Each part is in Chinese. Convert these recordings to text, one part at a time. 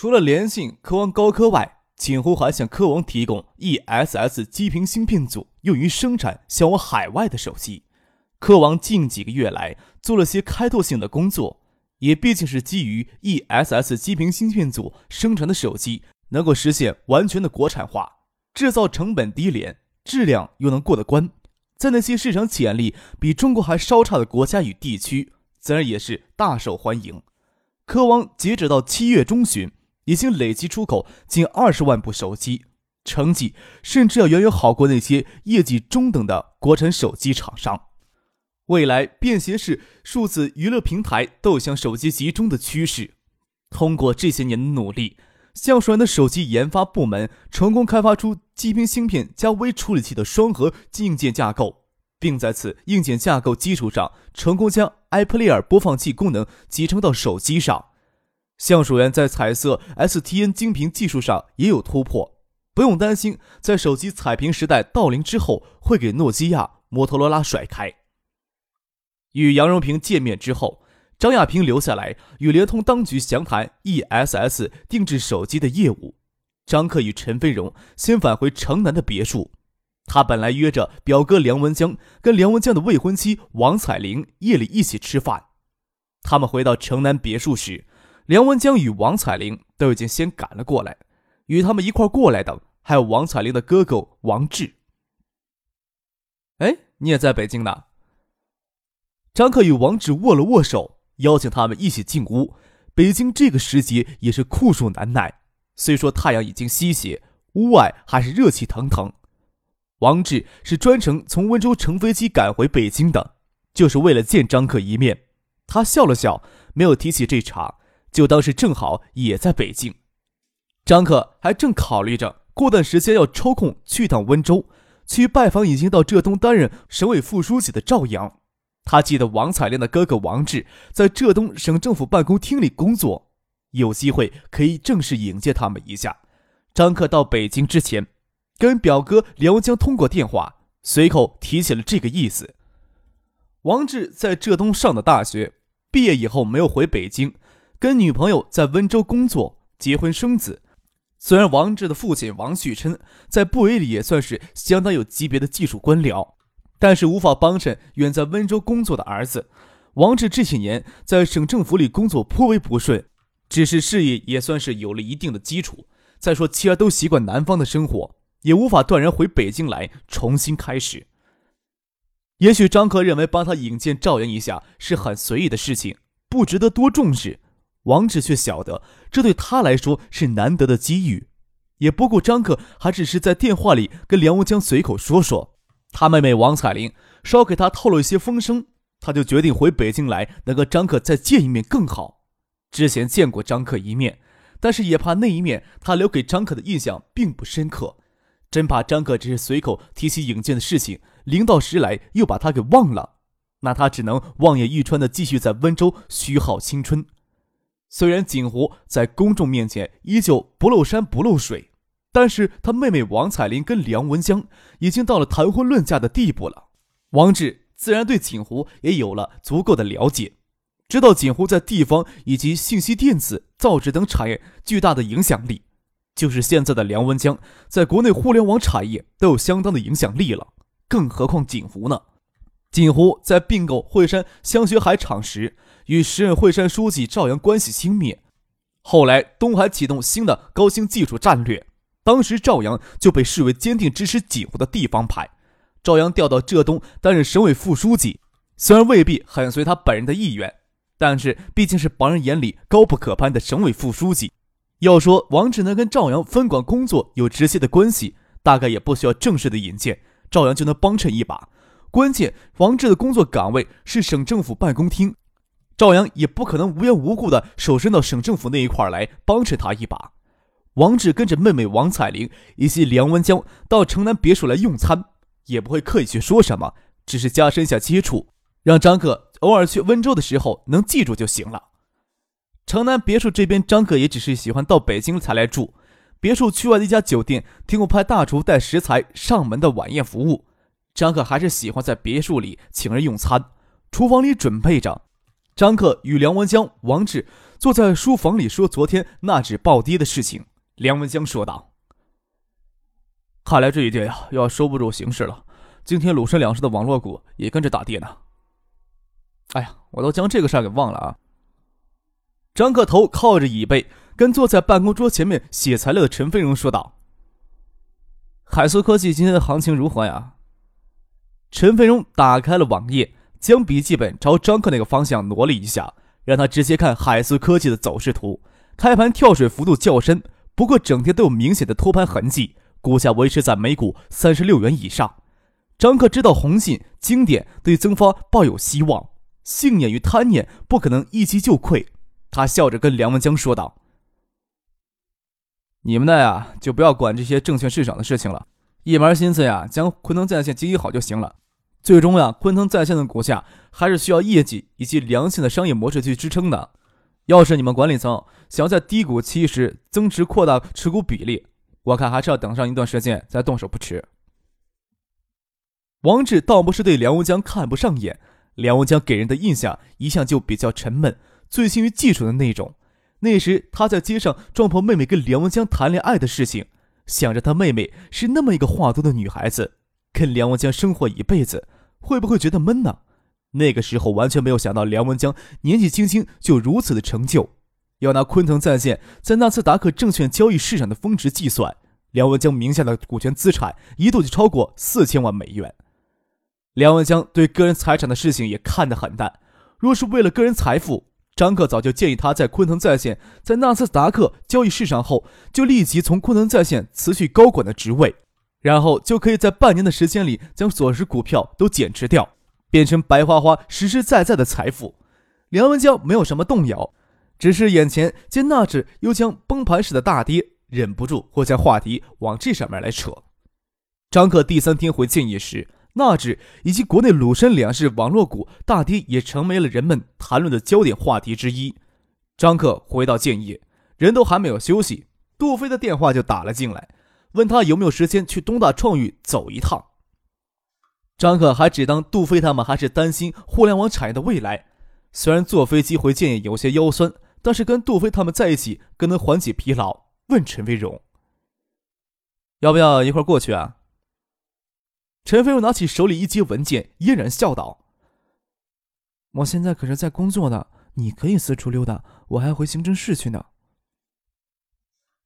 除了联信、科王高科外，锦湖还向科王提供 ESS 基频芯片组，用于生产销往海外的手机。科王近几个月来做了些开拓性的工作，也毕竟是基于 ESS 基频芯片组生产的手机，能够实现完全的国产化，制造成本低廉，质量又能过得关，在那些市场潜力比中国还稍差的国家与地区，自然也是大受欢迎。科王截止到七月中旬。已经累计出口近二十万部手机，成绩甚至要远远好过那些业绩中等的国产手机厂商。未来便携式数字娱乐平台都有向手机集中的趋势。通过这些年的努力，橡树园的手机研发部门成功开发出基频芯片加微处理器的双核硬件架构，并在此硬件架构基础上成功将 iPlayer 播放器功能集成到手机上。橡树园在彩色 STN 晶屏技术上也有突破，不用担心在手机彩屏时代到临之后会给诺基亚、摩托罗拉甩开。与杨荣平见面之后，张亚平留下来与联通当局详谈 ESS 定制手机的业务。张克与陈飞荣先返回城南的别墅，他本来约着表哥梁文江跟梁文江的未婚妻王彩玲夜里一起吃饭。他们回到城南别墅时。梁文江与王彩玲都已经先赶了过来，与他们一块过来的还有王彩玲的哥哥王志。哎，你也在北京呢？张克与王志握了握手，邀请他们一起进屋。北京这个时节也是酷暑难耐，虽说太阳已经西斜，屋外还是热气腾腾。王志是专程从温州乘飞机赶回北京的，就是为了见张克一面。他笑了笑，没有提起这茬。就当是正好也在北京，张克还正考虑着过段时间要抽空去趟温州，去拜访已经到浙东担任省委副书记的赵阳。他记得王彩亮的哥哥王志在浙东省政府办公厅里工作，有机会可以正式迎接他们一下。张克到北京之前，跟表哥梁江通过电话，随口提起了这个意思。王志在浙东上的大学，毕业以后没有回北京。跟女朋友在温州工作，结婚生子。虽然王志的父亲王旭琛在部委里也算是相当有级别的技术官僚，但是无法帮衬远在温州工作的儿子。王志这些年在省政府里工作颇为不顺，只是事业也算是有了一定的基础。再说妻儿都习惯南方的生活，也无法断然回北京来重新开始。也许张克认为帮他引荐赵阳一下是很随意的事情，不值得多重视。王志却晓得，这对他来说是难得的机遇，也不顾张克还只是在电话里跟梁文江随口说说。他妹妹王彩玲稍给他透露一些风声，他就决定回北京来，能和张克再见一面更好。之前见过张克一面，但是也怕那一面他留给张克的印象并不深刻，真怕张克只是随口提起引荐的事情，临到时来又把他给忘了，那他只能望眼欲穿的继续在温州虚耗青春。虽然锦湖在公众面前依旧不露山不露水，但是他妹妹王彩玲跟梁文江已经到了谈婚论嫁的地步了。王志自然对锦湖也有了足够的了解，知道锦湖在地方以及信息电子、造纸等产业巨大的影响力。就是现在的梁文江，在国内互联网产业都有相当的影响力了，更何况锦湖呢？锦湖在并购惠山香雪海厂时。与时任惠山书记赵阳关系亲密，后来东海启动新的高新技术战略，当时赵阳就被视为坚定支持锦湖的地方派。赵阳调到浙东担任省委副书记，虽然未必很随他本人的意愿，但是毕竟是旁人眼里高不可攀的省委副书记。要说王志能跟赵阳分管工作有直接的关系，大概也不需要正式的引荐，赵阳就能帮衬一把。关键王志的工作岗位是省政府办公厅。赵阳也不可能无缘无故的手伸到省政府那一块来帮衬他一把。王志跟着妹妹王彩玲以及梁文江到城南别墅来用餐，也不会刻意去说什么，只是加深下接触，让张克偶尔去温州的时候能记住就行了。城南别墅这边，张克也只是喜欢到北京才来住。别墅区外的一家酒店提供派大厨带食材上门的晚宴服务，张克还是喜欢在别墅里请人用餐。厨房里准备着，张克与梁文江、王志坐在书房里说昨天那纸暴跌的事情。梁文江说道：“看来这一跌呀，要收不住形势了。今天鲁深两市的网络股也跟着大跌呢。哎呀，我都将这个事儿给忘了啊。”张克头靠着椅背，跟坐在办公桌前面写材料的陈飞荣说道：“海苏科技今天的行情如何呀？”陈飞荣打开了网页，将笔记本朝张克那个方向挪了一下，让他直接看海思科技的走势图。开盘跳水幅度较深。不过整天都有明显的托盘痕迹，股价维持在每股三十六元以上。张克知道红信、经典对增发抱有希望，信念与贪念不可能一击就溃。他笑着跟梁文江说道：“你们的呀，就不要管这些证券市场的事情了，一门心思呀，将昆腾在线经营好就行了。最终呀，昆腾在线的股价还是需要业绩以及良性的商业模式去支撑的。”要是你们管理层想要在低谷期时增持扩大持股比例，我看还是要等上一段时间再动手不迟。王志倒不是对梁文江看不上眼，梁文江给人的印象一向就比较沉闷，醉心于技术的那种。那时他在街上撞破妹妹跟梁文江谈恋爱的事情，想着他妹妹是那么一个话多的女孩子，跟梁文江生活一辈子，会不会觉得闷呢？那个时候完全没有想到梁文江年纪轻轻就如此的成就。要拿昆腾在线在纳斯达克证券交易市场的峰值计算，梁文江名下的股权资产一度就超过四千万美元。梁文江对个人财产的事情也看得很淡。若是为了个人财富，张克早就建议他在昆腾在线在纳斯达克交易市场后，就立即从昆腾在线辞去高管的职位，然后就可以在半年的时间里将所持股票都减持掉。变成白花花、实实在在的财富，梁文江没有什么动摇，只是眼前见纳指又将崩盘式的大跌，忍不住或将话题往这上面来扯。张克第三天回建业时，纳指以及国内鲁深两市网络股大跌也成为了人们谈论的焦点话题之一。张克回到建业，人都还没有休息，杜飞的电话就打了进来，问他有没有时间去东大创域走一趟。张可还只当杜飞他们还是担心互联网产业的未来。虽然坐飞机回建业有些腰酸，但是跟杜飞他们在一起更能缓解疲劳。问陈飞荣：“要不要一块过去啊？”陈飞荣拿起手里一叠文件，嫣然笑道：“我现在可是在工作呢，你可以四处溜达，我还回行政室去呢。”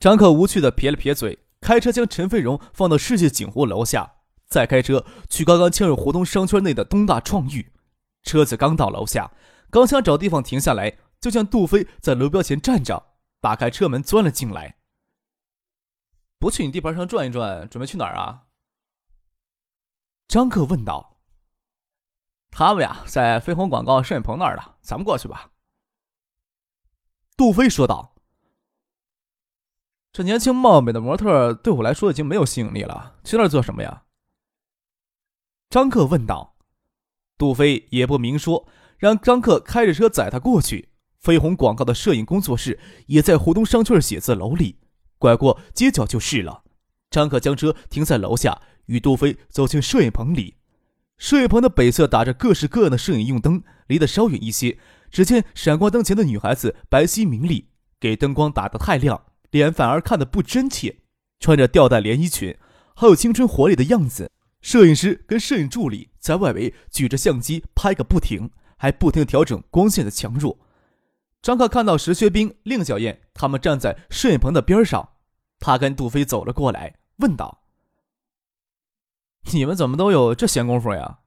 张克无趣的撇了撇嘴，开车将陈飞荣放到世界景湖楼下。再开车去刚刚迁入胡同商圈内的东大创域，车子刚到楼下，刚想找地方停下来，就见杜飞在楼标前站着，打开车门钻了进来。不去你地盘上转一转，准备去哪儿啊？张克问道。他们呀，在飞鸿广告摄影棚那儿呢，咱们过去吧。杜飞说道。这年轻貌美的模特对我来说已经没有吸引力了，去那儿做什么呀？张克问道：“杜飞也不明说，让张克开着车载他过去。飞鸿广告的摄影工作室也在湖东商圈写字楼里，拐过街角就是了。”张克将车停在楼下，与杜飞走进摄影棚里。摄影棚的北侧打着各式各样的摄影用灯，离得稍远一些，只见闪光灯前的女孩子白皙明丽，给灯光打得太亮，脸反而看得不真切。穿着吊带连衣裙，好有青春活力的样子。摄影师跟摄影助理在外围举着相机拍个不停，还不停调整光线的强弱。张克看到石学兵、令小燕他们站在摄影棚的边上，他跟杜飞走了过来，问道：“你们怎么都有这闲工夫呀？”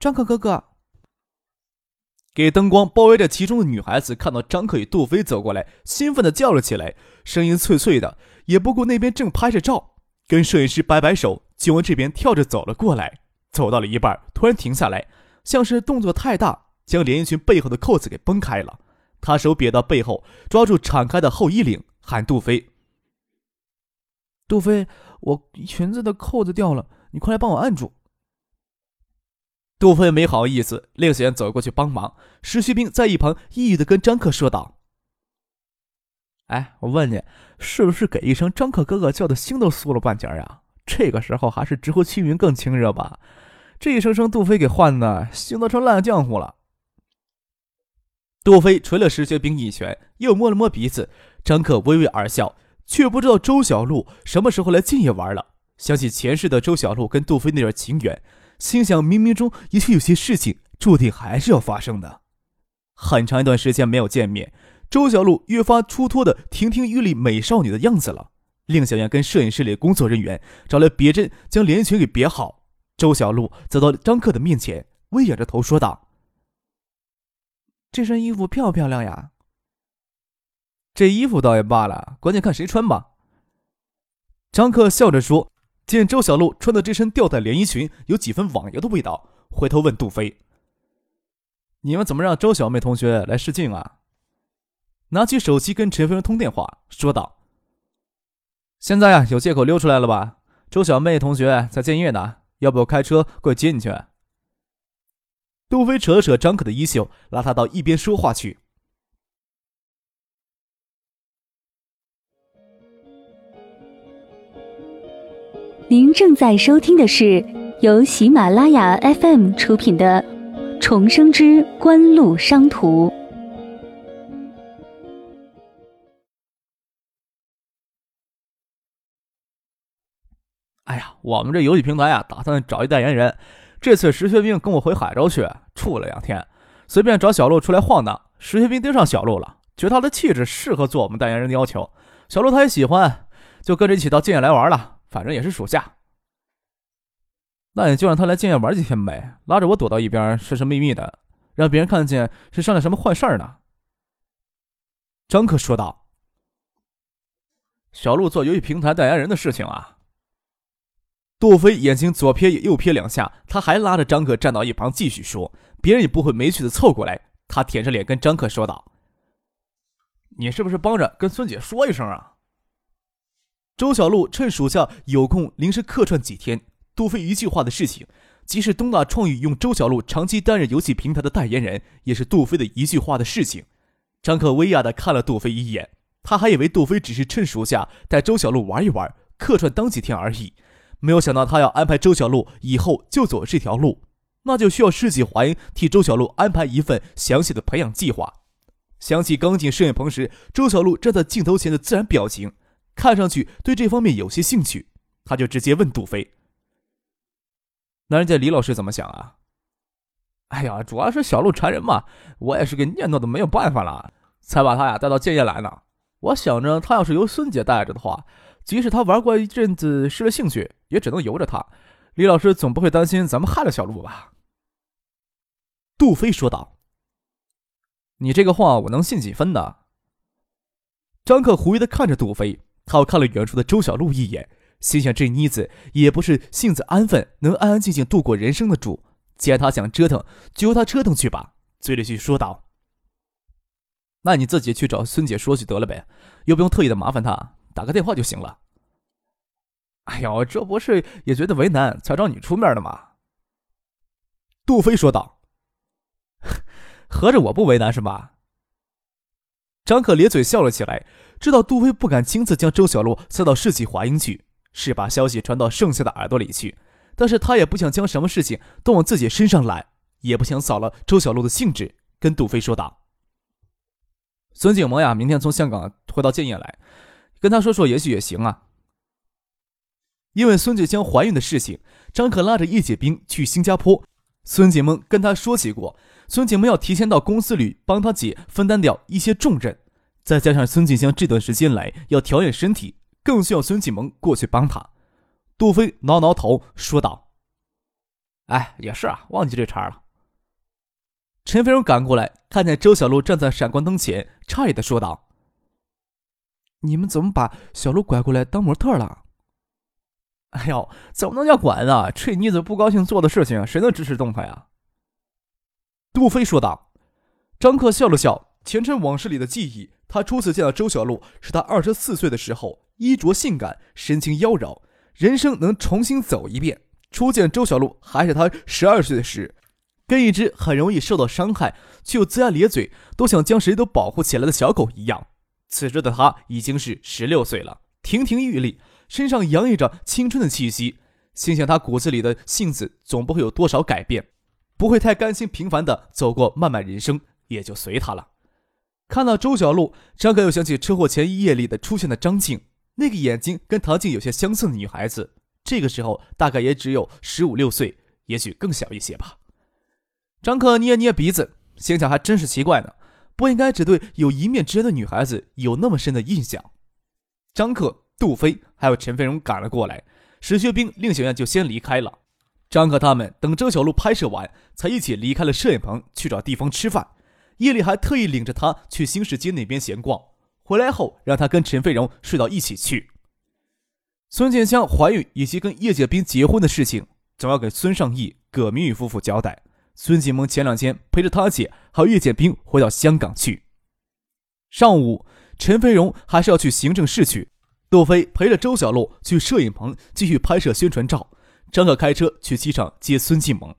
张克哥哥，给灯光包围着其中的女孩子看到张克与杜飞走过来，兴奋的叫了起来，声音脆脆的，也不顾那边正拍着照。跟摄影师摆摆手，就往这边跳着走了过来。走到了一半，突然停下来，像是动作太大，将连衣裙背后的扣子给崩开了。他手别到背后，抓住敞开的后衣领，喊杜飞：“杜飞，我裙子的扣子掉了，你快来帮我按住。”杜飞没好意思，令贤走过去帮忙。石学兵在一旁抑郁的跟张克说道：“哎，我问你，是不是给一声张克哥哥叫的心都酥了半截呀？这个时候还是直呼其名更亲热吧？这一声声杜飞给唤的，心都成烂浆糊了。”杜飞捶了石学兵一拳，又摸了摸鼻子。张克微微而笑，却不知道周小璐什么时候来晋野玩了。想起前世的周小璐跟杜飞那段情缘。心想，冥冥中也许有些事情注定还是要发生的。很长一段时间没有见面，周小璐越发出脱的亭亭玉立美少女的样子了。令小燕跟摄影室里工作人员找来别针，将连衣裙给别好。周小璐走到张克的面前，微仰着头说道：“这身衣服漂不漂亮呀？”“这衣服倒也罢了，关键看谁穿吧。”张克笑着说。见周小璐穿的这身吊带连衣裙有几分网游的味道，回头问杜飞：“你们怎么让周小妹同学来试镜啊？”拿起手机跟陈飞通电话，说道：“现在啊，有借口溜出来了吧？周小妹同学在建业呢，要不我开车过去接你去？”杜飞扯了扯张可的衣袖，拉他到一边说话去。您正在收听的是由喜马拉雅 FM 出品的《重生之官路商途》。哎呀，我们这游戏平台啊，打算找一代言人。这次石学兵跟我回海州去处了两天，随便找小鹿出来晃荡。石学兵盯上小鹿了，觉得他的气质适合做我们代言人的要求。小鹿他也喜欢，就跟着一起到建业来玩了。反正也是属下，那你就让他来建业玩几天呗，拉着我躲到一边，神神秘秘的，让别人看见是商量什么坏事儿呢？张克说道。小鹿做游戏平台代言人的事情啊。杜飞眼睛左瞥右瞥两下，他还拉着张克站到一旁继续说，别人也不会没趣的凑过来。他舔着脸跟张克说道：“你是不是帮着跟孙姐说一声啊？”周小璐趁暑假有空临时客串几天，杜飞一句话的事情，即使东大创意用周小璐长期担任游戏平台的代言人，也是杜飞的一句话的事情。张克威亚的看了杜飞一眼，他还以为杜飞只是趁暑假带周小璐玩一玩，客串当几天而已，没有想到他要安排周小璐以后就走这条路，那就需要世纪华英替周小璐安排一份详细的培养计划。想起刚进摄影棚时，周小璐站在镜头前的自然表情。看上去对这方面有些兴趣，他就直接问杜飞：“那人家李老师怎么想啊？”“哎呀，主要是小鹿缠人嘛，我也是给念叨的没有办法了，才把他呀带到建业来呢。我想着他要是由孙姐带着的话，即使他玩过一阵子失了兴趣，也只能由着他。李老师总不会担心咱们害了小鹿吧？”杜飞说道。“你这个话我能信几分呢？”张克狐疑的看着杜飞。他又看了远处的周小璐一眼，心想：这妮子也不是性子安分、能安安静静度过人生的主。既然她想折腾，就由她折腾去吧。嘴里去说道：“那你自己去找孙姐说去得了呗，又不用特意的麻烦她，打个电话就行了。”哎呦，这不是也觉得为难才找你出面的吗？杜飞说道：“合着我不为难是吧？”张可咧嘴笑了起来。知道杜飞不敢亲自将周小璐塞到世纪华英去，是把消息传到剩下的耳朵里去，但是他也不想将什么事情都往自己身上揽，也不想扫了周小璐的兴致，跟杜飞说道：“孙景萌呀，明天从香港回到建业来，跟他说说，也许也行啊。”因为孙锦香怀孕的事情，张可拉着叶姐兵去新加坡，孙景萌跟他说起过，孙景萌要提前到公司里帮他姐分担掉一些重任。再加上孙锦香这段时间来要调养身体，更需要孙启萌过去帮他。杜飞挠挠头说道：“哎，也是啊，忘记这茬了。”陈飞荣赶过来，看见周小璐站在闪光灯前，诧异的说道：“你们怎么把小璐拐过来当模特了？”“哎呦，怎么能叫拐呢？这妮子不高兴做的事情，谁能支持动她呀？”杜飞说道。张克笑了笑，前尘往事里的记忆。他初次见到周小璐是他二十四岁的时候，衣着性感，神情妖娆，人生能重新走一遍。初见周小璐还是他十二岁的时，跟一只很容易受到伤害却又龇牙咧嘴，都想将谁都保护起来的小狗一样。此时的他已经是十六岁了，亭亭玉立，身上洋溢着青春的气息。心想他骨子里的性子总不会有多少改变，不会太甘心平凡的走过漫漫人生，也就随他了。看到周小璐，张可又想起车祸前一夜里的出现的张静，那个眼睛跟唐静有些相似的女孩子，这个时候大概也只有十五六岁，也许更小一些吧。张可捏捏鼻子，心想还真是奇怪呢。不应该只对有一面之缘的女孩子有那么深的印象。张克、杜飞还有陈飞荣赶了过来，史学兵、令小燕就先离开了。张克他们等周小璐拍摄完，才一起离开了摄影棚去找地方吃饭。夜里还特意领着他去新市街那边闲逛，回来后让他跟陈飞荣睡到一起去。孙建香怀孕以及跟叶建兵结婚的事情，总要给孙尚义、葛明宇夫妇交代。孙继萌前两天陪着他姐还有叶剑兵回到香港去。上午，陈飞荣还是要去行政室去。杜飞陪着周小璐去摄影棚继续拍摄宣传照。张可开车去机场接孙继萌。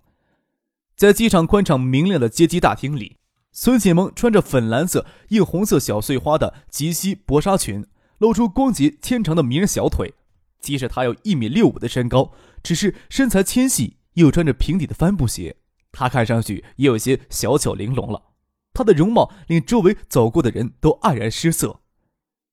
在机场宽敞明亮的接机大厅里，孙锦萌穿着粉蓝色映红色小碎花的及膝薄纱裙，露出光洁纤长的迷人小腿。即使她有一米六五的身高，只是身材纤细，又穿着平底的帆布鞋。她看上去也有些小巧玲珑了，她的容貌令周围走过的人都黯然失色。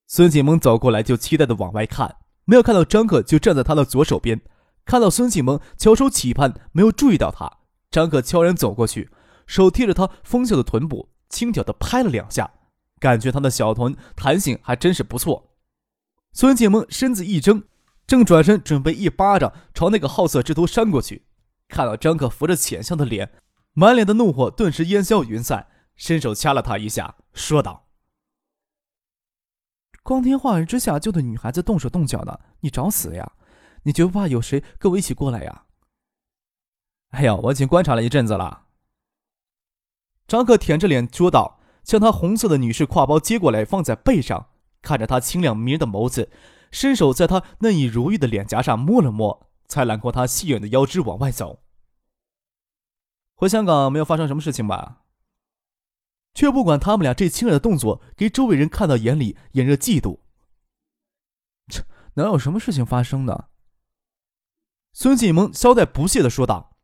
孙锦萌走过来就期待的往外看，没有看到张可就站在他的左手边。看到孙锦萌翘首企盼，没有注意到他，张可悄然走过去，手贴着他丰秀的臀部，轻巧的拍了两下，感觉他的小臀弹性还真是不错。孙锦萌身子一怔，正转身准备一巴掌朝那个好色之徒扇过去。看到张可扶着浅笑的脸，满脸的怒火顿时烟消云散，伸手掐了他一下，说道：“光天化日之下就对女孩子动手动脚的，你找死呀？你绝不怕有谁跟我一起过来呀？”哎呀，我已经观察了一阵子了。张克舔着脸说道，将他红色的女士挎包接过来放在背上，看着他清亮迷人的眸子，伸手在他嫩意如玉的脸颊上摸了摸。才揽过他细软的腰肢往外走。回香港没有发生什么事情吧？却不管他们俩这亲热的动作，给周围人看到眼里，眼热嫉妒。切能有什么事情发生呢？孙继萌交代不屑的说道：“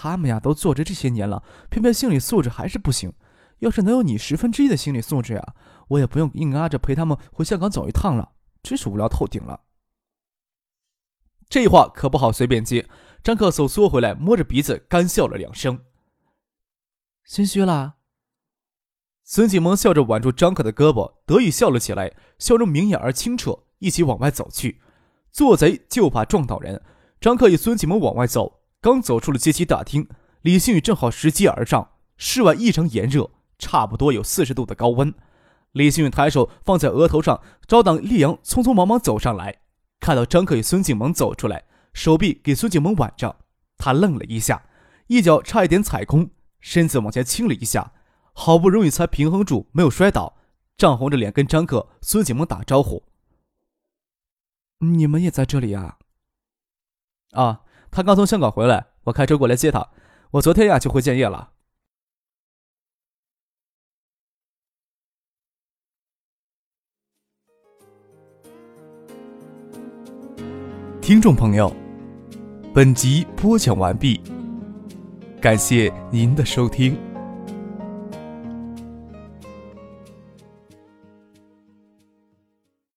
他们呀都坐着这些年了，偏偏心理素质还是不行。要是能有你十分之一的心理素质呀，我也不用硬拉着陪他们回香港走一趟了，真是无聊透顶了。”这话可不好随便接。张克手缩回来，摸着鼻子干笑了两声。心虚啦？孙启萌笑着挽住张克的胳膊，得意笑了起来，笑容明艳而清澈。一起往外走去。做贼就怕撞到人。张克与孙启萌往外走，刚走出了阶梯大厅，李星宇正好拾阶而上。室外异常炎热，差不多有四十度的高温。李星宇抬手放在额头上，招挡烈阳，匆匆忙忙走上来。看到张克与孙景萌走出来，手臂给孙景萌挽着，他愣了一下，一脚差一点踩空，身子往前倾了一下，好不容易才平衡住，没有摔倒，涨红着脸跟张克、孙景萌打招呼：“你们也在这里啊？”“啊，他刚从香港回来，我开车过来接他。我昨天呀就回建业了。”听众朋友，本集播讲完毕，感谢您的收听。